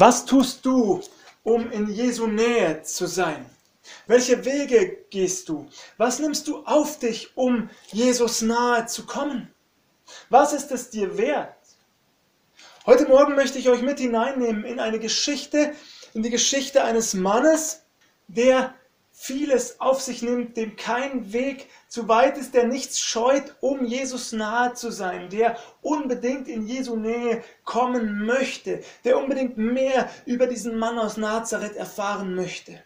Was tust du, um in Jesu Nähe zu sein? Welche Wege gehst du? Was nimmst du auf dich, um Jesus nahe zu kommen? Was ist es dir wert? Heute Morgen möchte ich euch mit hineinnehmen in eine Geschichte, in die Geschichte eines Mannes, der vieles auf sich nimmt, dem kein Weg zu weit ist, der nichts scheut, um Jesus nahe zu sein, der unbedingt in Jesu Nähe kommen möchte, der unbedingt mehr über diesen Mann aus Nazareth erfahren möchte.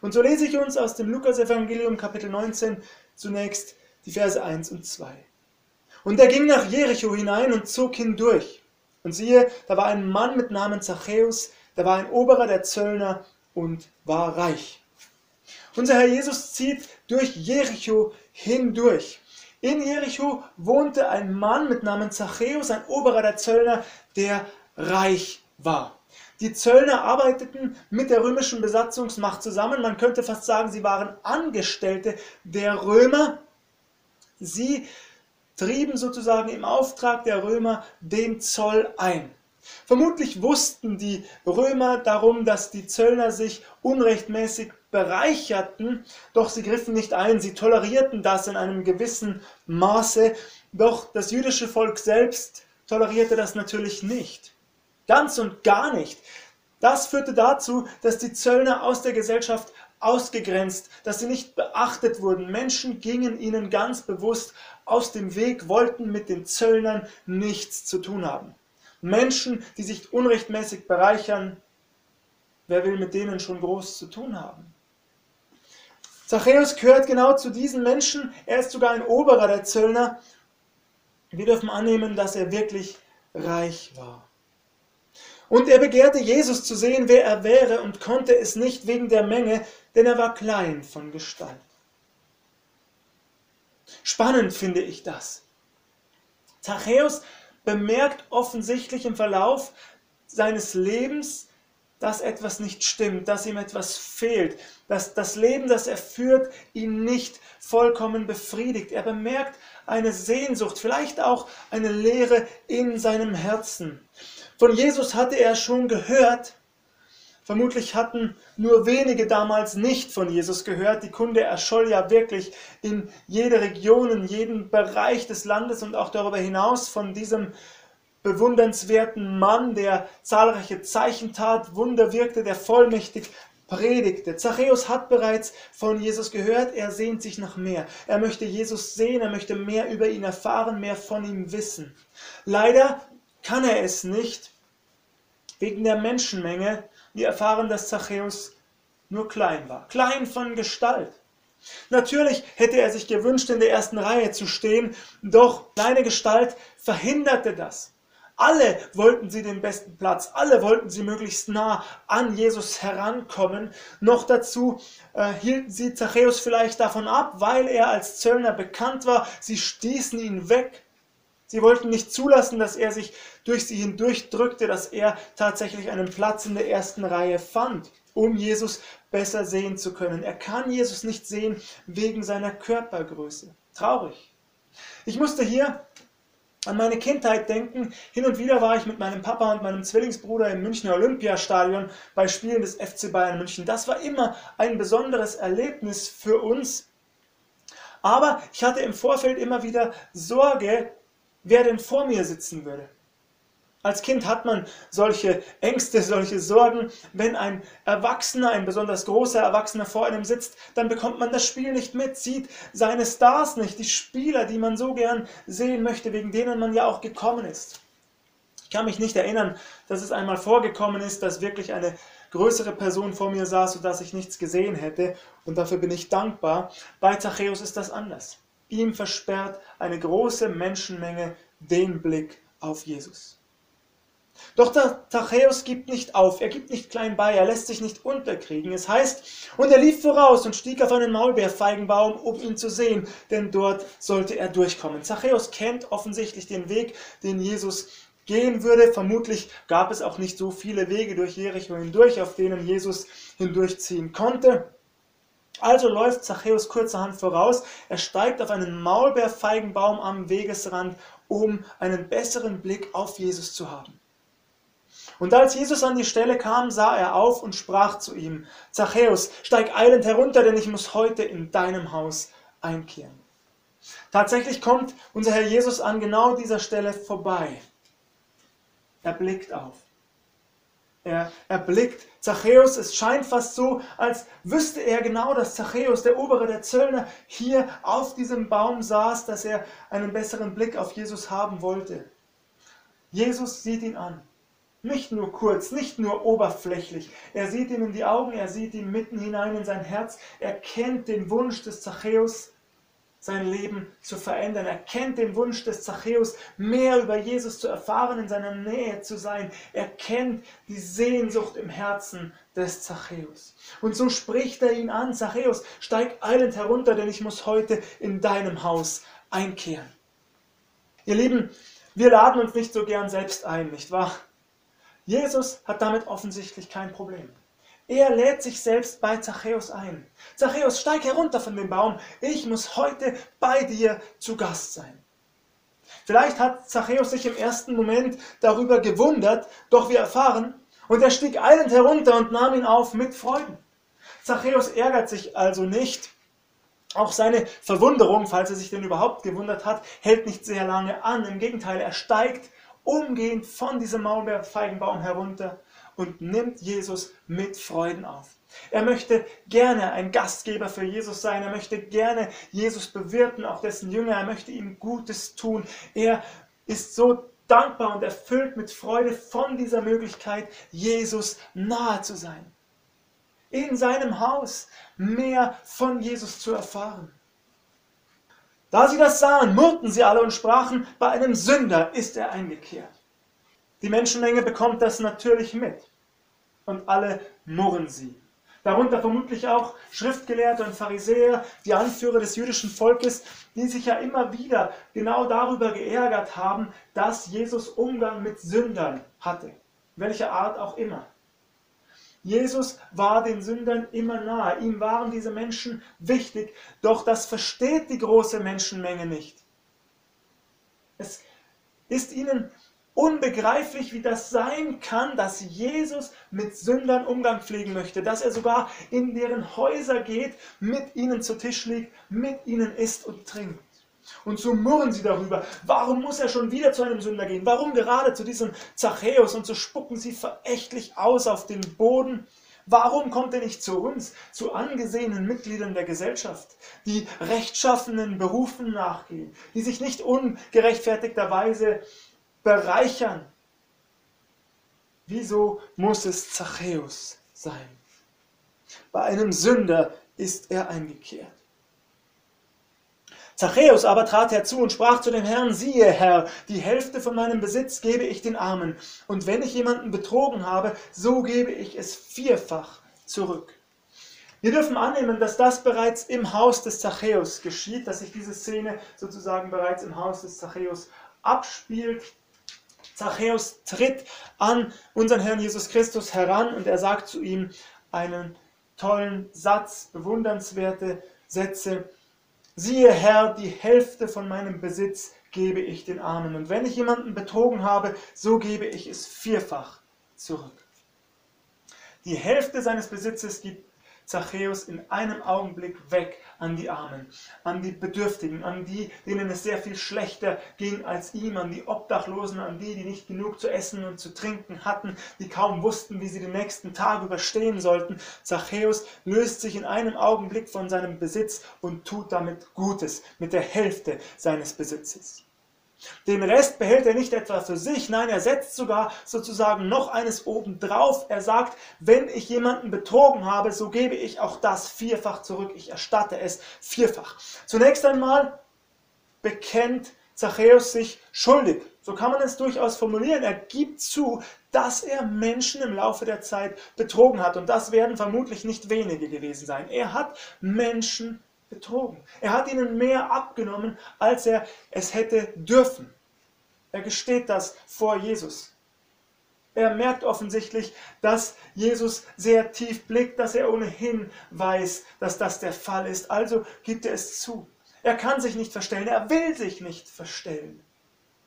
Und so lese ich uns aus dem Lukas-Evangelium Kapitel 19 zunächst die Verse 1 und 2. Und er ging nach Jericho hinein und zog hindurch. Und siehe, da war ein Mann mit Namen Zachäus, der war ein Oberer der Zöllner und war reich. Unser Herr Jesus zieht durch Jericho hindurch. In Jericho wohnte ein Mann mit Namen Zachäus, ein Oberer der Zöllner, der reich war. Die Zöllner arbeiteten mit der römischen Besatzungsmacht zusammen. Man könnte fast sagen, sie waren Angestellte der Römer. Sie trieben sozusagen im Auftrag der Römer den Zoll ein. Vermutlich wussten die Römer darum, dass die Zöllner sich unrechtmäßig bereicherten, doch sie griffen nicht ein, sie tolerierten das in einem gewissen Maße, doch das jüdische Volk selbst tolerierte das natürlich nicht. Ganz und gar nicht. Das führte dazu, dass die Zöllner aus der Gesellschaft ausgegrenzt, dass sie nicht beachtet wurden. Menschen gingen ihnen ganz bewusst aus dem Weg, wollten mit den Zöllnern nichts zu tun haben. Menschen, die sich unrechtmäßig bereichern, wer will mit denen schon groß zu tun haben? Zachäus gehört genau zu diesen Menschen. Er ist sogar ein Oberer der Zöllner. Wir dürfen annehmen, dass er wirklich reich war. Und er begehrte Jesus zu sehen, wer er wäre, und konnte es nicht wegen der Menge, denn er war klein von Gestalt. Spannend finde ich das. Zachäus bemerkt offensichtlich im Verlauf seines Lebens, dass etwas nicht stimmt, dass ihm etwas fehlt, dass das Leben, das er führt, ihn nicht vollkommen befriedigt. Er bemerkt eine Sehnsucht, vielleicht auch eine Leere in seinem Herzen. Von Jesus hatte er schon gehört. Vermutlich hatten nur wenige damals nicht von Jesus gehört. Die Kunde erscholl ja wirklich in jede Region, in jeden Bereich des Landes und auch darüber hinaus von diesem bewundernswerten Mann, der zahlreiche Zeichen tat, Wunder wirkte, der vollmächtig predigte. Zachäus hat bereits von Jesus gehört, er sehnt sich nach mehr. Er möchte Jesus sehen, er möchte mehr über ihn erfahren, mehr von ihm wissen. Leider kann er es nicht wegen der Menschenmenge. Wir erfahren, dass Zachäus nur klein war, klein von Gestalt. Natürlich hätte er sich gewünscht, in der ersten Reihe zu stehen, doch kleine Gestalt verhinderte das. Alle wollten sie den besten Platz, alle wollten sie möglichst nah an Jesus herankommen. Noch dazu äh, hielten sie Zachäus vielleicht davon ab, weil er als Zöllner bekannt war. Sie stießen ihn weg. Sie wollten nicht zulassen, dass er sich durch sie hindurchdrückte, dass er tatsächlich einen Platz in der ersten Reihe fand, um Jesus besser sehen zu können. Er kann Jesus nicht sehen wegen seiner Körpergröße. Traurig. Ich musste hier an meine Kindheit denken. Hin und wieder war ich mit meinem Papa und meinem Zwillingsbruder im Münchner Olympiastadion bei Spielen des FC Bayern München. Das war immer ein besonderes Erlebnis für uns. Aber ich hatte im Vorfeld immer wieder Sorge, wer denn vor mir sitzen würde. Als Kind hat man solche Ängste, solche Sorgen. Wenn ein Erwachsener, ein besonders großer Erwachsener vor einem sitzt, dann bekommt man das Spiel nicht mit, sieht seine Stars nicht, die Spieler, die man so gern sehen möchte, wegen denen man ja auch gekommen ist. Ich kann mich nicht erinnern, dass es einmal vorgekommen ist, dass wirklich eine größere Person vor mir saß, sodass ich nichts gesehen hätte. Und dafür bin ich dankbar. Bei Zachäus ist das anders. Ihm versperrt eine große Menschenmenge den Blick auf Jesus. Doch der Zachäus gibt nicht auf, er gibt nicht klein bei, er lässt sich nicht unterkriegen. Es heißt, und er lief voraus und stieg auf einen Maulbeerfeigenbaum, um ihn zu sehen, denn dort sollte er durchkommen. Zachäus kennt offensichtlich den Weg, den Jesus gehen würde. Vermutlich gab es auch nicht so viele Wege durch Jericho hindurch, auf denen Jesus hindurchziehen konnte. Also läuft Zachäus kurzerhand voraus, er steigt auf einen Maulbeerfeigenbaum am Wegesrand, um einen besseren Blick auf Jesus zu haben. Und als Jesus an die Stelle kam, sah er auf und sprach zu ihm, Zachäus, steig eilend herunter, denn ich muss heute in deinem Haus einkehren. Tatsächlich kommt unser Herr Jesus an genau dieser Stelle vorbei. Er blickt auf. Er erblickt Zachäus. Es scheint fast so, als wüsste er genau, dass Zachäus, der Obere der Zöllner, hier auf diesem Baum saß, dass er einen besseren Blick auf Jesus haben wollte. Jesus sieht ihn an. Nicht nur kurz, nicht nur oberflächlich. Er sieht ihm in die Augen, er sieht ihm mitten hinein in sein Herz. Er kennt den Wunsch des Zachäus sein Leben zu verändern. Er kennt den Wunsch des Zachäus, mehr über Jesus zu erfahren, in seiner Nähe zu sein. Er kennt die Sehnsucht im Herzen des Zachäus. Und so spricht er ihn an, Zachäus, steig eilend herunter, denn ich muss heute in deinem Haus einkehren. Ihr Lieben, wir laden uns nicht so gern selbst ein, nicht wahr? Jesus hat damit offensichtlich kein Problem. Er lädt sich selbst bei Zachäus ein. Zachäus, steig herunter von dem Baum. Ich muss heute bei dir zu Gast sein. Vielleicht hat Zachäus sich im ersten Moment darüber gewundert, doch wir erfahren, und er stieg eilend herunter und nahm ihn auf mit Freuden. Zachäus ärgert sich also nicht. Auch seine Verwunderung, falls er sich denn überhaupt gewundert hat, hält nicht sehr lange an. Im Gegenteil, er steigt umgehend von diesem Maulbeerfeigenbaum herunter und nimmt Jesus mit Freuden auf. Er möchte gerne ein Gastgeber für Jesus sein. Er möchte gerne Jesus bewirten, auch dessen Jünger. Er möchte ihm Gutes tun. Er ist so dankbar und erfüllt mit Freude von dieser Möglichkeit, Jesus nahe zu sein. In seinem Haus mehr von Jesus zu erfahren. Da sie das sahen, murrten sie alle und sprachen, bei einem Sünder ist er eingekehrt. Die Menschenmenge bekommt das natürlich mit und alle murren sie. Darunter vermutlich auch Schriftgelehrte und Pharisäer, die Anführer des jüdischen Volkes, die sich ja immer wieder genau darüber geärgert haben, dass Jesus Umgang mit Sündern hatte, welcher Art auch immer. Jesus war den Sündern immer nahe, ihm waren diese Menschen wichtig, doch das versteht die große Menschenmenge nicht. Es ist ihnen unbegreiflich, wie das sein kann, dass Jesus mit Sündern Umgang pflegen möchte, dass er sogar in deren Häuser geht, mit ihnen zu Tisch liegt, mit ihnen isst und trinkt. Und so murren sie darüber, warum muss er schon wieder zu einem Sünder gehen? Warum gerade zu diesem Zachäus? Und so spucken sie verächtlich aus auf den Boden. Warum kommt er nicht zu uns, zu angesehenen Mitgliedern der Gesellschaft, die rechtschaffenen Berufen nachgehen, die sich nicht ungerechtfertigterweise bereichern. Wieso muss es Zachäus sein? Bei einem Sünder ist er eingekehrt. Zachäus aber trat herzu und sprach zu dem Herrn, siehe Herr, die Hälfte von meinem Besitz gebe ich den Armen, und wenn ich jemanden betrogen habe, so gebe ich es vierfach zurück. Wir dürfen annehmen, dass das bereits im Haus des Zachäus geschieht, dass sich diese Szene sozusagen bereits im Haus des Zachäus abspielt. Zachäus tritt an unseren Herrn Jesus Christus heran und er sagt zu ihm einen tollen Satz, bewundernswerte Sätze. Siehe Herr, die Hälfte von meinem Besitz gebe ich den Armen. Und wenn ich jemanden betrogen habe, so gebe ich es vierfach zurück. Die Hälfte seines Besitzes gibt Zachäus in einem Augenblick weg an die Armen, an die Bedürftigen, an die, denen es sehr viel schlechter ging als ihm, an die Obdachlosen, an die, die nicht genug zu essen und zu trinken hatten, die kaum wussten, wie sie den nächsten Tag überstehen sollten. Zachäus löst sich in einem Augenblick von seinem Besitz und tut damit Gutes mit der Hälfte seines Besitzes. Den Rest behält er nicht etwa für sich, nein, er setzt sogar sozusagen noch eines obendrauf. Er sagt, wenn ich jemanden betrogen habe, so gebe ich auch das vierfach zurück. Ich erstatte es vierfach. Zunächst einmal bekennt Zachäus sich schuldig. So kann man es durchaus formulieren. Er gibt zu, dass er Menschen im Laufe der Zeit betrogen hat. Und das werden vermutlich nicht wenige gewesen sein. Er hat Menschen betrogen. Er hat ihnen mehr abgenommen, als er es hätte dürfen. Er gesteht das vor Jesus. Er merkt offensichtlich, dass Jesus sehr tief blickt, dass er ohnehin weiß, dass das der Fall ist. Also gibt er es zu. Er kann sich nicht verstellen, er will sich nicht verstellen.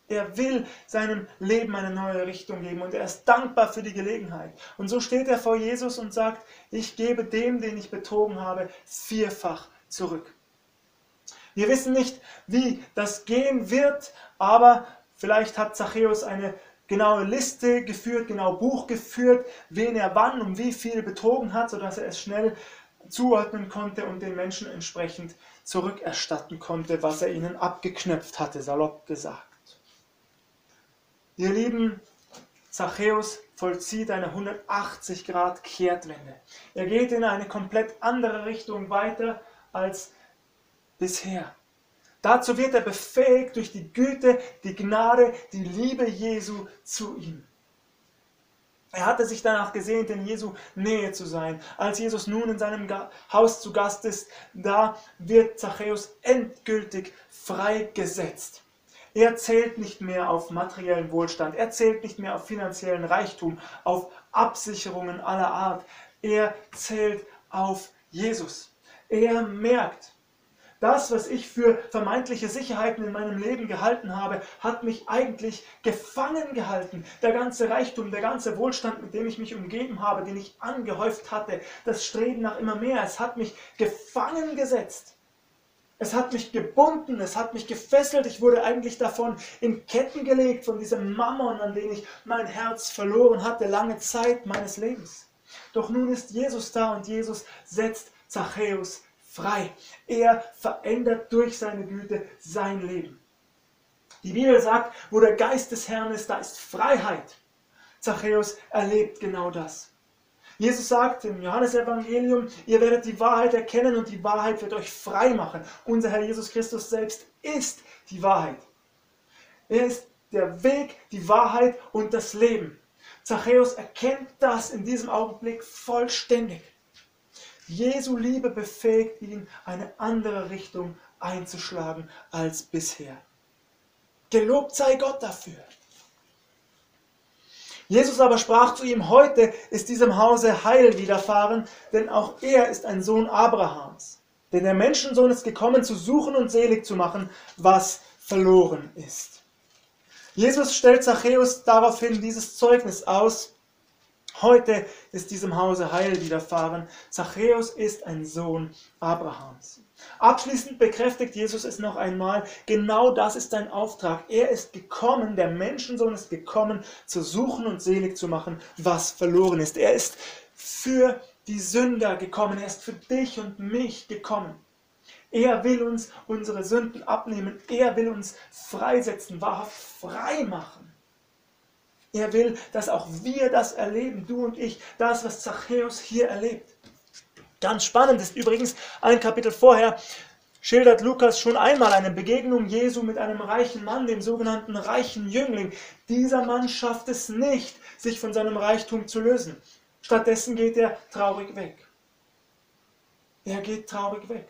Er will seinem Leben eine neue Richtung geben und er ist dankbar für die Gelegenheit. Und so steht er vor Jesus und sagt, ich gebe dem, den ich betrogen habe, vierfach zurück. Wir wissen nicht, wie das gehen wird, aber vielleicht hat Zachäus eine genaue Liste geführt, genau Buch geführt, wen er wann und wie viel betrogen hat, sodass er es schnell zuordnen konnte und den Menschen entsprechend zurückerstatten konnte, was er ihnen abgeknöpft hatte, salopp gesagt. Ihr Lieben, Zachäus vollzieht eine 180 Grad Kehrtwende. Er geht in eine komplett andere Richtung weiter als bisher. Dazu wird er befähigt durch die Güte, die Gnade, die Liebe Jesu zu ihm. Er hatte sich danach gesehnt, in Jesu Nähe zu sein. Als Jesus nun in seinem Haus zu Gast ist, da wird Zachäus endgültig freigesetzt. Er zählt nicht mehr auf materiellen Wohlstand, er zählt nicht mehr auf finanziellen Reichtum, auf Absicherungen aller Art. Er zählt auf Jesus. Er merkt, das, was ich für vermeintliche Sicherheiten in meinem Leben gehalten habe, hat mich eigentlich gefangen gehalten. Der ganze Reichtum, der ganze Wohlstand, mit dem ich mich umgeben habe, den ich angehäuft hatte, das Streben nach immer mehr, es hat mich gefangen gesetzt. Es hat mich gebunden, es hat mich gefesselt. Ich wurde eigentlich davon in Ketten gelegt, von diesem Mammon, an den ich mein Herz verloren hatte, lange Zeit meines Lebens. Doch nun ist Jesus da und Jesus setzt Zachäus frei. Er verändert durch seine Güte sein Leben. Die Bibel sagt, wo der Geist des Herrn ist, da ist Freiheit. Zachäus erlebt genau das. Jesus sagt im Johannesevangelium, ihr werdet die Wahrheit erkennen und die Wahrheit wird euch frei machen. Unser Herr Jesus Christus selbst ist die Wahrheit. Er ist der Weg, die Wahrheit und das Leben. Zachäus erkennt das in diesem Augenblick vollständig. Jesu Liebe befähigt ihn, eine andere Richtung einzuschlagen als bisher. Gelobt sei Gott dafür. Jesus aber sprach zu ihm, heute ist diesem Hause Heil widerfahren, denn auch er ist ein Sohn Abrahams. Denn der Menschensohn ist gekommen, zu suchen und selig zu machen, was verloren ist. Jesus stellt Zachäus daraufhin dieses Zeugnis aus, Heute ist diesem Hause Heil widerfahren. Zachäus ist ein Sohn Abrahams. Abschließend bekräftigt Jesus es noch einmal, genau das ist dein Auftrag. Er ist gekommen, der Menschensohn ist gekommen, zu suchen und selig zu machen, was verloren ist. Er ist für die Sünder gekommen, er ist für dich und mich gekommen. Er will uns unsere Sünden abnehmen, er will uns freisetzen, wahrhaft frei machen. Er will, dass auch wir das erleben, du und ich, das, was Zachäus hier erlebt. Ganz spannend ist übrigens, ein Kapitel vorher schildert Lukas schon einmal eine Begegnung Jesu mit einem reichen Mann, dem sogenannten reichen Jüngling. Dieser Mann schafft es nicht, sich von seinem Reichtum zu lösen. Stattdessen geht er traurig weg. Er geht traurig weg.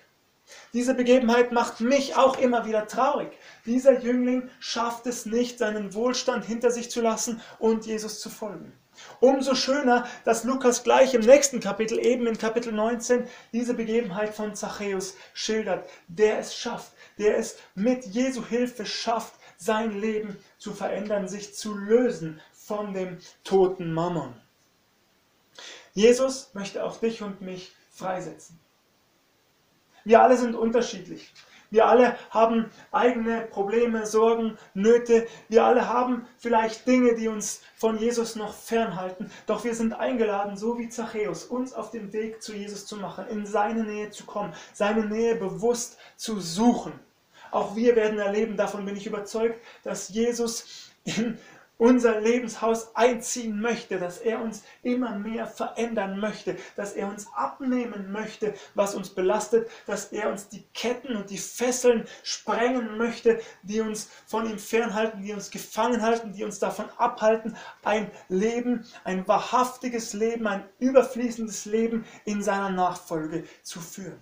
Diese Begebenheit macht mich auch immer wieder traurig. Dieser Jüngling schafft es nicht, seinen Wohlstand hinter sich zu lassen und Jesus zu folgen. Umso schöner, dass Lukas gleich im nächsten Kapitel, eben in Kapitel 19, diese Begebenheit von Zachäus schildert, der es schafft, der es mit Jesu Hilfe schafft, sein Leben zu verändern, sich zu lösen von dem toten Mammon. Jesus möchte auch dich und mich freisetzen. Wir alle sind unterschiedlich. Wir alle haben eigene Probleme, Sorgen, Nöte. Wir alle haben vielleicht Dinge, die uns von Jesus noch fernhalten. Doch wir sind eingeladen, so wie Zachäus, uns auf den Weg zu Jesus zu machen, in seine Nähe zu kommen, seine Nähe bewusst zu suchen. Auch wir werden erleben, davon bin ich überzeugt, dass Jesus in unser Lebenshaus einziehen möchte, dass er uns immer mehr verändern möchte, dass er uns abnehmen möchte, was uns belastet, dass er uns die Ketten und die Fesseln sprengen möchte, die uns von ihm fernhalten, die uns gefangen halten, die uns davon abhalten, ein Leben, ein wahrhaftiges Leben, ein überfließendes Leben in seiner Nachfolge zu führen.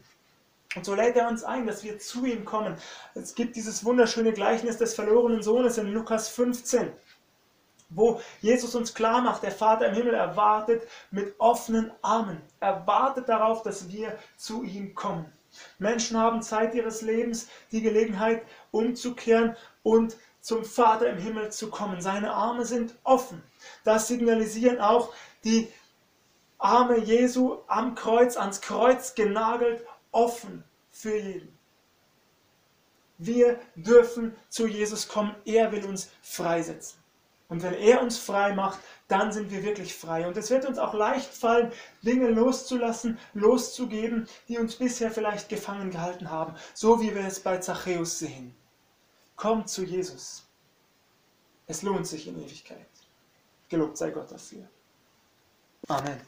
Und so lädt er uns ein, dass wir zu ihm kommen. Es gibt dieses wunderschöne Gleichnis des verlorenen Sohnes in Lukas 15 wo Jesus uns klar macht, der Vater im Himmel erwartet mit offenen Armen, erwartet darauf, dass wir zu ihm kommen. Menschen haben Zeit ihres Lebens die Gelegenheit umzukehren und zum Vater im Himmel zu kommen. Seine Arme sind offen. Das signalisieren auch die Arme Jesu am Kreuz, ans Kreuz genagelt, offen für jeden. Wir dürfen zu Jesus kommen. Er will uns freisetzen. Und wenn er uns frei macht, dann sind wir wirklich frei. Und es wird uns auch leicht fallen, Dinge loszulassen, loszugeben, die uns bisher vielleicht gefangen gehalten haben, so wie wir es bei Zachäus sehen. Kommt zu Jesus. Es lohnt sich in Ewigkeit. Gelobt sei Gott dafür. Amen.